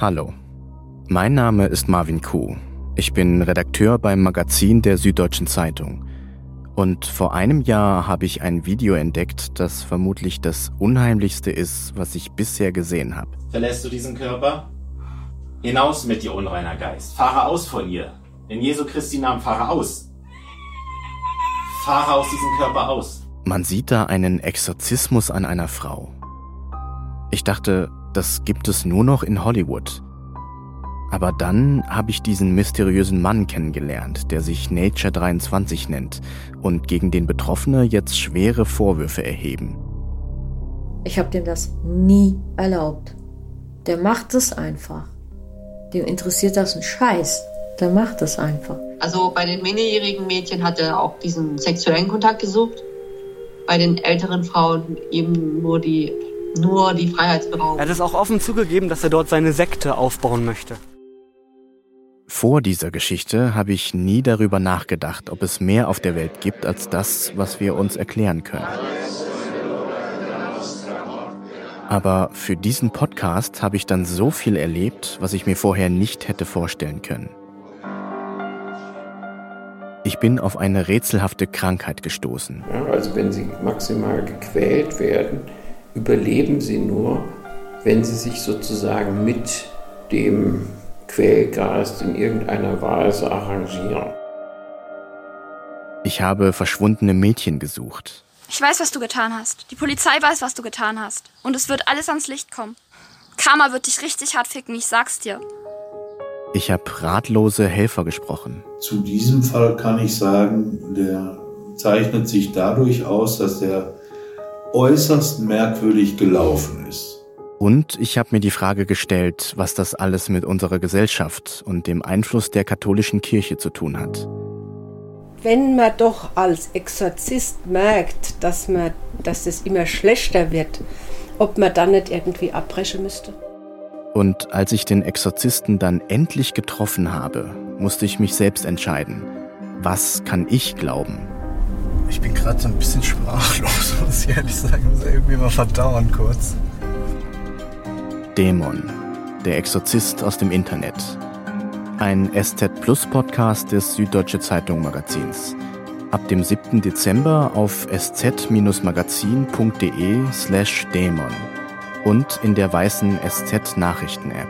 Hallo, mein Name ist Marvin Kuh. Ich bin Redakteur beim Magazin der Süddeutschen Zeitung. Und vor einem Jahr habe ich ein Video entdeckt, das vermutlich das Unheimlichste ist, was ich bisher gesehen habe. Verlässt du diesen Körper? Hinaus mit dir, unreiner Geist. Fahre aus von ihr. In Jesu Christi Namen fahre aus. Fahre aus diesem Körper aus. Man sieht da einen Exorzismus an einer Frau. Ich dachte, das gibt es nur noch in Hollywood. Aber dann habe ich diesen mysteriösen Mann kennengelernt, der sich Nature 23 nennt und gegen den Betroffene jetzt schwere Vorwürfe erheben. Ich habe dem das nie erlaubt. Der macht es einfach. Dem interessiert das ein Scheiß. Der macht es einfach. Also bei den minderjährigen Mädchen hat er auch diesen sexuellen Kontakt gesucht. Bei den älteren Frauen eben nur die, nur die Freiheitsberaubung. Er hat es auch offen zugegeben, dass er dort seine Sekte aufbauen möchte. Vor dieser Geschichte habe ich nie darüber nachgedacht, ob es mehr auf der Welt gibt als das, was wir uns erklären können. Aber für diesen Podcast habe ich dann so viel erlebt, was ich mir vorher nicht hätte vorstellen können. Ich bin auf eine rätselhafte Krankheit gestoßen. Ja, also wenn sie maximal gequält werden, überleben sie nur, wenn sie sich sozusagen mit dem Quälgeist in irgendeiner Weise arrangieren. Ich habe verschwundene Mädchen gesucht. Ich weiß, was du getan hast. Die Polizei weiß, was du getan hast. Und es wird alles ans Licht kommen. Karma wird dich richtig hart ficken, ich sag's dir. Ich habe ratlose Helfer gesprochen. Zu diesem Fall kann ich sagen, der zeichnet sich dadurch aus, dass er äußerst merkwürdig gelaufen ist. Und ich habe mir die Frage gestellt, was das alles mit unserer Gesellschaft und dem Einfluss der katholischen Kirche zu tun hat. Wenn man doch als Exorzist merkt, dass, man, dass es immer schlechter wird, ob man dann nicht irgendwie abbrechen müsste. Und als ich den Exorzisten dann endlich getroffen habe, musste ich mich selbst entscheiden. Was kann ich glauben? Ich bin gerade so ein bisschen sprachlos, ich ehrlich sagen. Muss irgendwie mal verdauern kurz. Dämon, der Exorzist aus dem Internet. Ein SZ Plus Podcast des Süddeutsche Zeitung Magazins. Ab dem 7. Dezember auf sz-magazin.de slash Dämon und in der weißen SZ Nachrichten App.